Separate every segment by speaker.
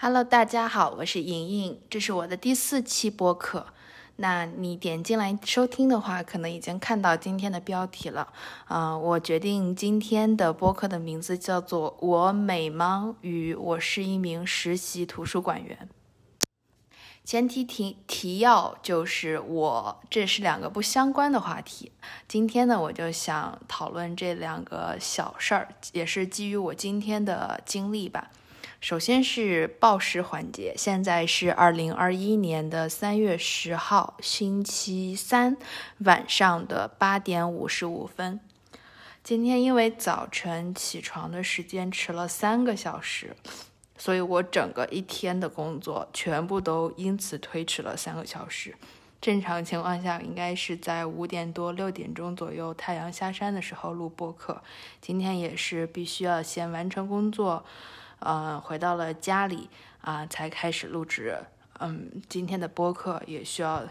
Speaker 1: Hello，大家好，我是莹莹，这是我的第四期播客。那你点进来收听的话，可能已经看到今天的标题了。啊、我决定今天的播客的名字叫做“我美吗？与我是一名实习图书馆员”。前提提提要就是我这是两个不相关的话题。今天呢，我就想讨论这两个小事儿，也是基于我今天的经历吧。首先是报时环节，现在是二零二一年的三月十号星期三晚上的八点五十五分。今天因为早晨起床的时间迟了三个小时，所以我整个一天的工作全部都因此推迟了三个小时。正常情况下，应该是在五点多六点钟左右太阳下山的时候录播客。今天也是必须要先完成工作。呃，回到了家里啊、才开始录制。嗯，今天的播客也需要，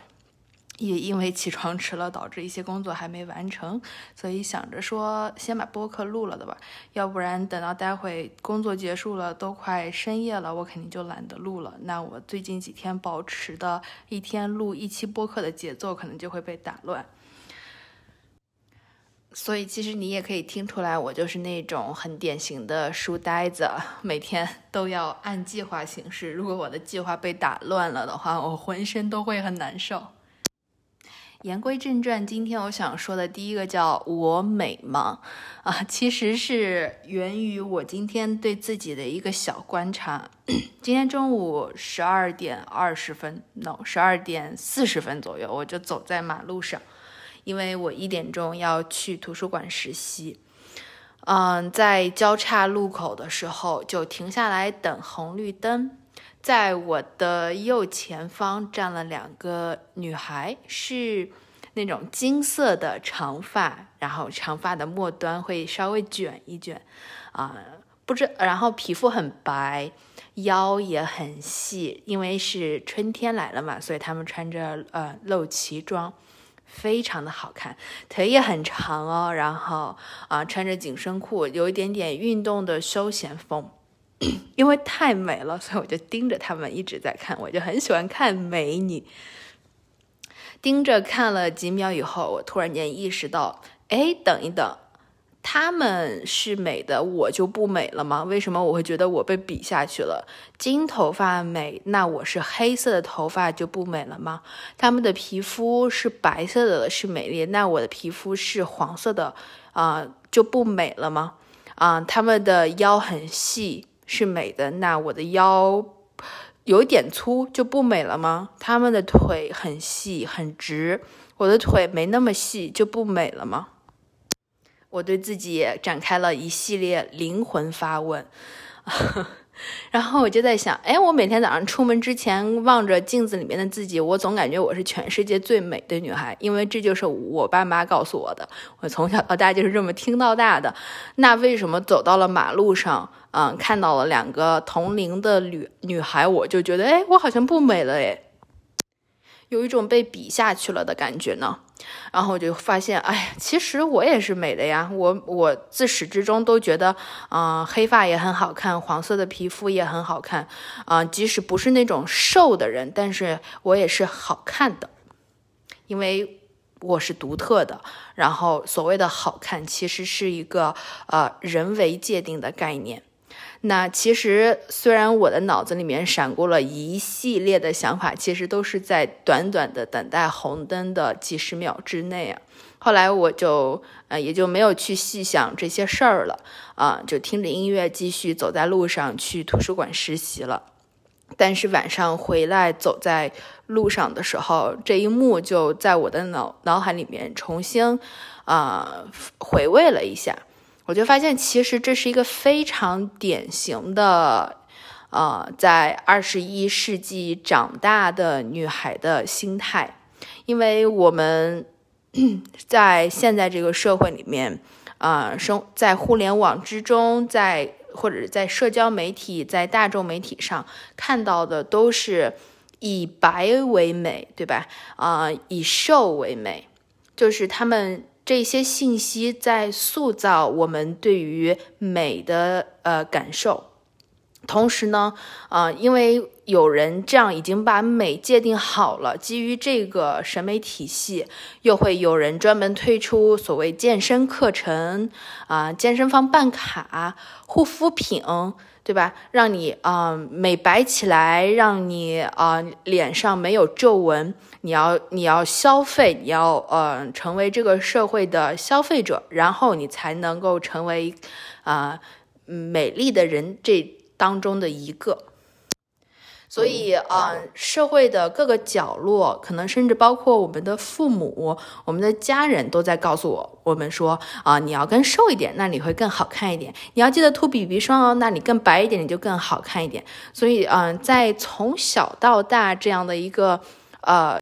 Speaker 1: 也因为起床迟了，导致一些工作还没完成，所以想着说先把播客录了的吧，要不然等到待会工作结束了，都快深夜了，我肯定就懒得录了。那我最近几天保持的一天录一期播客的节奏，可能就会被打乱。所以其实你也可以听出来，我就是那种很典型的书呆子，每天都要按计划行事。如果我的计划被打乱了的话，我浑身都会很难受。言归正传，今天我想说的第一个叫“我美吗”啊，其实是源于我今天对自己的一个小观察。今天中午十二点二十分，no，十二点四十分左右，我就走在马路上。因为我一点钟要去图书馆实习，嗯，在交叉路口的时候就停下来等红绿灯，在我的右前方站了两个女孩，是那种金色的长发，然后长发的末端会稍微卷一卷，啊、不知，然后皮肤很白，腰也很细，因为是春天来了嘛，所以她们穿着呃露脐装。非常的好看，腿也很长哦，然后啊、穿着紧身裤，有一点点运动的休闲风。因为太美了，所以我就盯着他们一直在看，我就很喜欢看美女。盯着看了几秒以后，我突然间意识到，哎，等一等，他们是美的，我就不美了吗？为什么我会觉得我被比下去了？金头发美，那我是黑色的头发就不美了吗？他们的皮肤是白色的，是美丽，那我的皮肤是黄色的，啊、就不美了吗？啊、他们的腰很细，是美的，那我的腰有点粗就不美了吗？他们的腿很细很直，我的腿没那么细就不美了吗？我对自己展开了一系列灵魂发问，然后我就在想，哎，我每天早上出门之前望着镜子里面的自己，我总感觉我是全世界最美的女孩，因为这就是我爸妈告诉我的，我从小到大就是这么听到大的。那为什么走到了马路上，嗯，看到了两个同龄的女女孩，我就觉得，哎，我好像不美了，哎，有一种被比下去了的感觉呢？然后我就发现，哎呀，其实我也是美的呀。我我自始至终都觉得，嗯、黑发也很好看，黄色的皮肤也很好看，啊、即使不是那种瘦的人，但是我也是好看的，因为我是独特的。然后所谓的好看，其实是一个呃人为界定的概念。那其实虽然我的脑子里面闪过了一系列的想法，其实都是在短短的等待红灯的几十秒之内啊。后来我就呃也就没有去细想这些事儿了啊、就听着音乐继续走在路上去图书馆实习了。但是晚上回来走在路上的时候，这一幕就在我的脑脑海里面重新啊、回味了一下。我就发现，其实这是一个非常典型的，呃，在二十一世纪长大的女孩的心态，因为我们 在现在这个社会里面，啊、生在互联网之中，在或者在社交媒体、在大众媒体上看到的都是以白为美，对吧？啊、以瘦为美，就是他们这些信息在塑造我们对于美的呃感受。同时呢，啊，因为有人这样已经把美界定好了，基于这个审美体系，又会有人专门推出所谓健身课程啊，健身房办卡、护肤品，对吧？让你啊美白起来，让你啊脸上没有皱纹。你要你要消费，你要呃成为这个社会的消费者，然后你才能够成为啊美丽的人这。当中的一个，所以啊，社会的各个角落，可能甚至包括我们的父母、我们的家人都在告诉我，我们说啊，你要更瘦一点，那你会更好看一点；你要记得涂 BB 霜哦，那你更白一点，你就更好看一点。所以，嗯，在从小到大这样的一个呃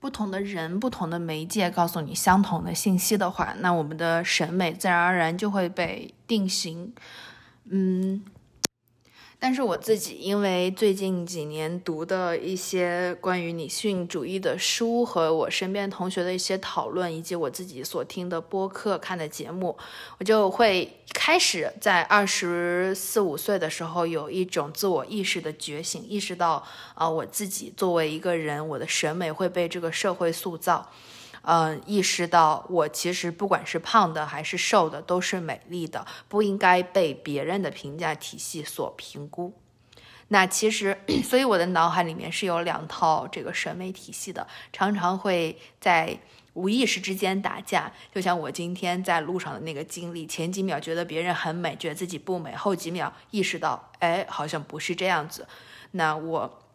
Speaker 1: 不同的人、不同的媒介告诉你相同的信息的话，那我们的审美自然而然就会被定型。嗯。但是我自己，因为最近几年读的一些关于女性主义的书，和我身边同学的一些讨论，以及我自己所听的播客、看的节目，我就会开始在二十四五岁的时候有一种自我意识的觉醒，意识到啊，我自己作为一个人，我的审美会被这个社会塑造。嗯，意识到我其实不管是胖的还是瘦的都是美丽的，不应该被别人的评价体系所评估。那其实，所以我的脑海里面是有两套这个审美体系的，常常会在无意识之间打架。就像我今天在路上的那个经历，前几秒觉得别人很美，觉得自己不美，后几秒意识到，哎，好像不是这样子。那我。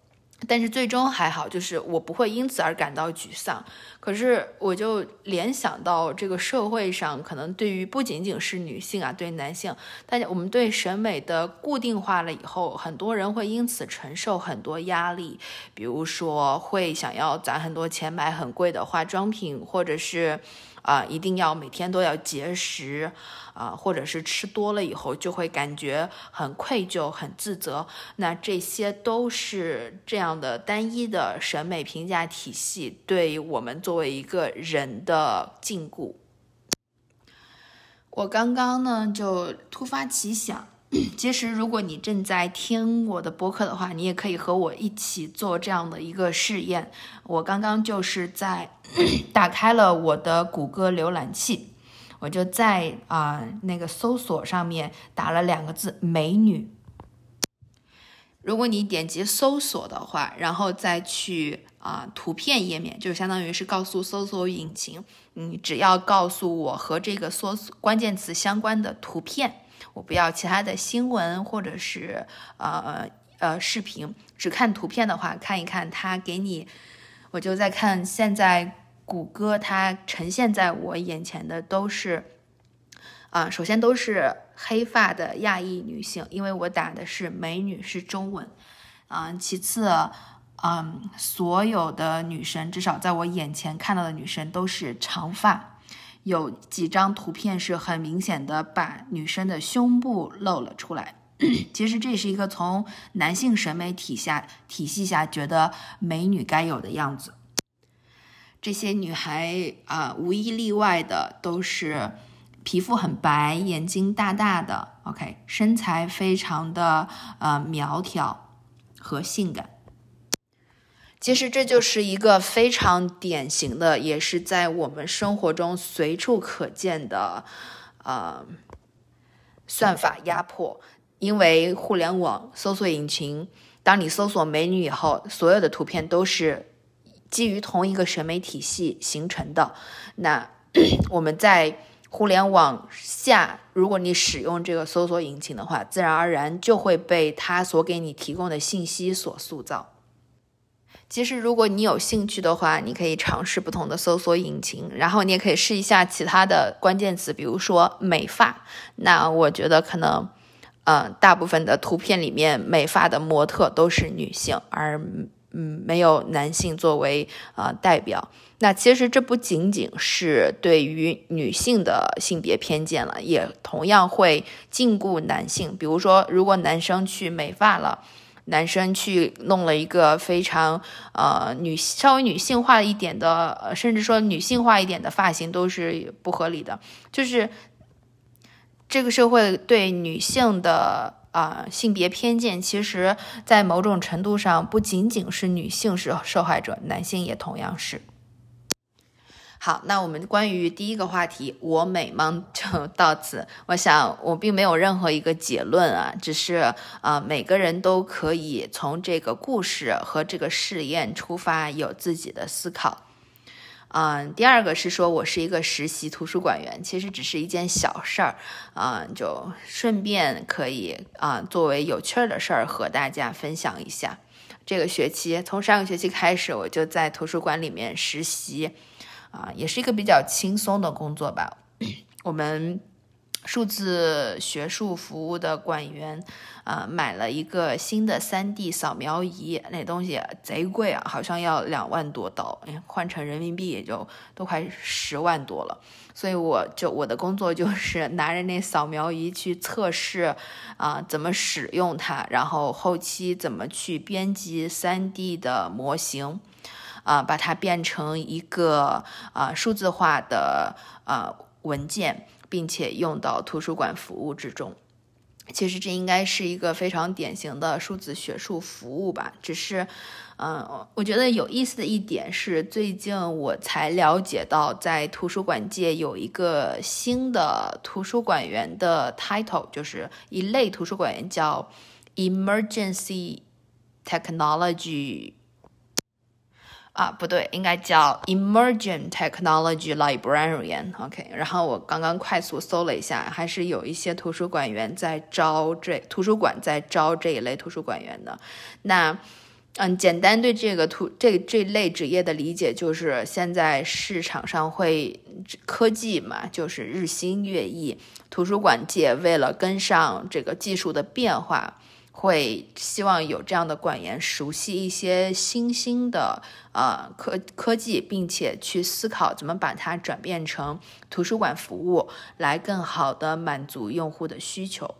Speaker 1: 但是最终还好，就是我不会因此而感到沮丧。可是我就联想到这个社会上，可能对于不仅仅是女性啊，对男性，大家我们对审美的固定化了以后，很多人会因此承受很多压力，比如说会想要攒很多钱买很贵的化妆品，或者是。啊，一定要每天都要节食，啊，或者是吃多了以后就会感觉很愧疚、很自责。那这些都是这样的单一的审美评价体系对我们作为一个人的禁锢。我刚刚呢就突发奇想。其实，如果你正在听我的播客的话，你也可以和我一起做这样的一个试验。我刚刚就是在 打开了我的谷歌浏览器，我就在啊那个搜索上面打了两个字“美女”。如果你点击搜索的话，然后再去啊图片页面，就相当于是告诉搜索引擎，你只要告诉我和这个搜索关键词相关的图片。我不要其他的新闻或者是呃呃视频，只看图片的话，看一看它给你，我就在看现在谷歌它呈现在我眼前的都是，啊，首先都是黑发的亚裔女性，因为我打的是美女是中文，啊，其次，嗯，所有的女生至少在我眼前看到的女生都是长发。有几张图片是很明显的，把女生的胸部露了出来。其实这是一个从男性审美体下体系下觉得美女该有的样子。这些女孩啊，无一例外的都是皮肤很白，眼睛大大的，OK，身材非常的呃苗条和性感。其实这就是一个非常典型的，也是在我们生活中随处可见的，呃，算法压迫。因为互联网搜索引擎，当你搜索美女以后，所有的图片都是基于同一个审美体系形成的。那 我们在互联网下，如果你使用这个搜索引擎的话，自然而然就会被它所给你提供的信息所塑造。其实，如果你有兴趣的话，你可以尝试不同的搜索引擎，然后你也可以试一下其他的关键词，比如说美发。那我觉得可能，嗯，大部分的图片里面美发的模特都是女性，而嗯没有男性作为呃代表。那其实这不仅仅是对于女性的性别偏见了，也同样会禁锢男性。比如说，如果男生去美发了。男生去弄了一个非常呃女稍微女性化一点的，甚至说女性化一点的发型都是不合理的。就是这个社会对女性的啊性别偏见，其实在某种程度上不仅仅是女性是受害者，男性也同样是。好，那我们关于第一个话题“我美吗” 就到此。我想我并没有任何一个结论啊，只是啊，每个人都可以从这个故事和这个试验出发，有自己的思考。嗯，第二个是说我是一个实习图书馆员，其实只是一件小事儿啊，就顺便可以啊，作为有趣儿的事儿和大家分享一下。这个学期从上个学期开始，我就在图书馆里面实习。啊，也是一个比较轻松的工作吧。我们数字学术服务的馆员啊，买了一个新的 3D 扫描仪，那东西贼贵啊，好像要两万多刀，哎，换成人民币也就都快十万多了。所以我就我的工作就是 拿着那扫描仪去测试啊，怎么使用它，然后后期怎么去编辑 3D 的模型。啊，把它变成一个啊数字化的啊文件，并且用到图书馆服务之中。其实这应该是一个非常典型的数字学术服务吧。只是，嗯，我觉得有意思的一点是，最近我才了解到，在图书馆界有一个新的图书馆员的 title，就是一类图书馆员叫 emergency technology。啊，不对，应该叫 Emerging Technology Librarian。OK，然后我刚刚快速搜了一下，还是有一些图书馆员在招这图书馆在招这一类图书馆员的。那，嗯，简单对这个图这这类职业的理解就是，现在市场上会科技嘛，就是日新月异，图书馆界为了跟上这个技术的变化。会希望有这样的馆员熟悉一些新兴的呃科科技，并且去思考怎么把它转变成图书馆服务，来更好的满足用户的需求。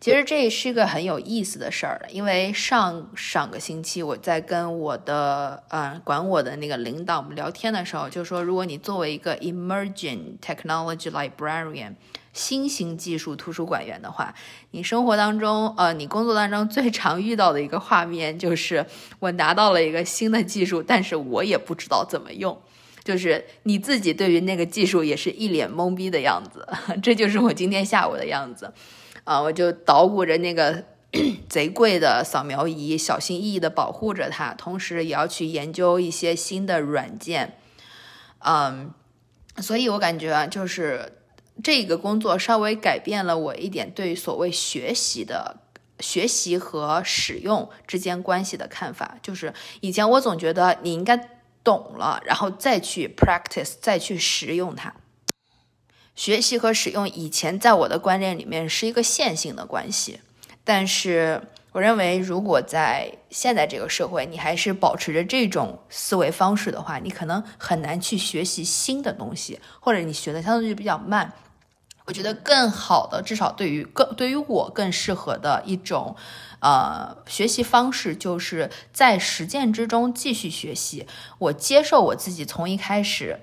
Speaker 1: 其实这是一个很有意思的事儿，因为上上个星期我在跟我的呃管我的那个领导们聊天的时候，就说如果你作为一个 emerging technology librarian。新型技术图书馆员的话，你生活当中，呃，你工作当中最常遇到的一个画面就是我拿到了一个新的技术，但是我也不知道怎么用，就是你自己对于那个技术也是一脸懵逼的样子。这就是我今天下午的样子，啊，我就捣鼓着那个 贼贵的扫描仪，小心翼翼地保护着它，同时也要去研究一些新的软件，嗯，所以我感觉啊，就是。这个工作稍微改变了我一点对所谓学习的学习和使用之间关系的看法。就是以前我总觉得你应该懂了，然后再去 practice，再去使用它。学习和使用以前在我的观念里面是一个线性的关系，但是我认为，如果在现在这个社会，你还是保持着这种思维方式的话，你可能很难去学习新的东西，或者你学的相对就比较慢。我觉得更好的，至少对于更对于我更适合的一种，呃，学习方式，就是在实践之中继续学习。我接受我自己从一开始，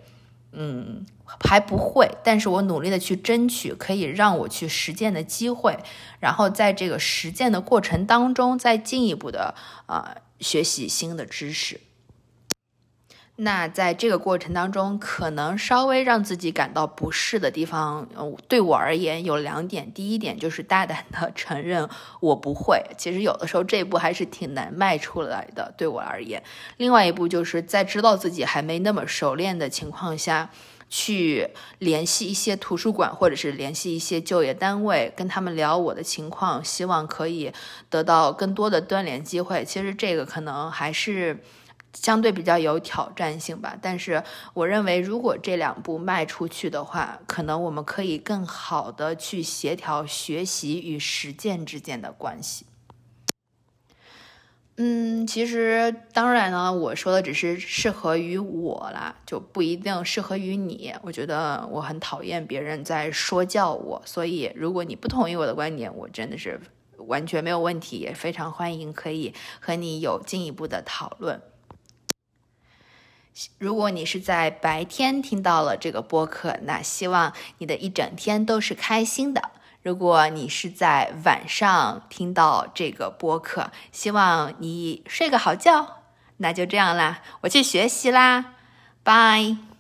Speaker 1: 嗯，还不会，但是我努力的去争取可以让我去实践的机会，然后在这个实践的过程当中，再进一步的啊学习新的知识。那在这个过程当中，可能稍微让自己感到不适的地方，对我而言有两点。第一点就是大胆的 承认我不会，其实有的时候这一步还是挺难迈出来的，对我而言。另外一步就是在知道自己还没那么熟练的情况下，去联系一些图书馆或者是联系一些就业单位，跟他们聊我的情况，希望可以得到更多的锻炼机会。其实这个可能还是。相对比较有挑战性吧，但是我认为，如果这两步迈出去的话，可能我们可以更好的去协调学习与实践之间的关系。嗯，其实当然呢，我说的只是适合于我啦，就不一定适合于你。我觉得我很讨厌别人在说教我，所以如果你不同意我的观点，我真的是完全没有问题，也非常欢迎可以和你有进一步的讨论。如果你是在白天听到了这个播客，那希望你的一整天都是开心的。如果你是在晚上听到这个播客，希望你睡个好觉。那就这样啦，我去学习啦，拜。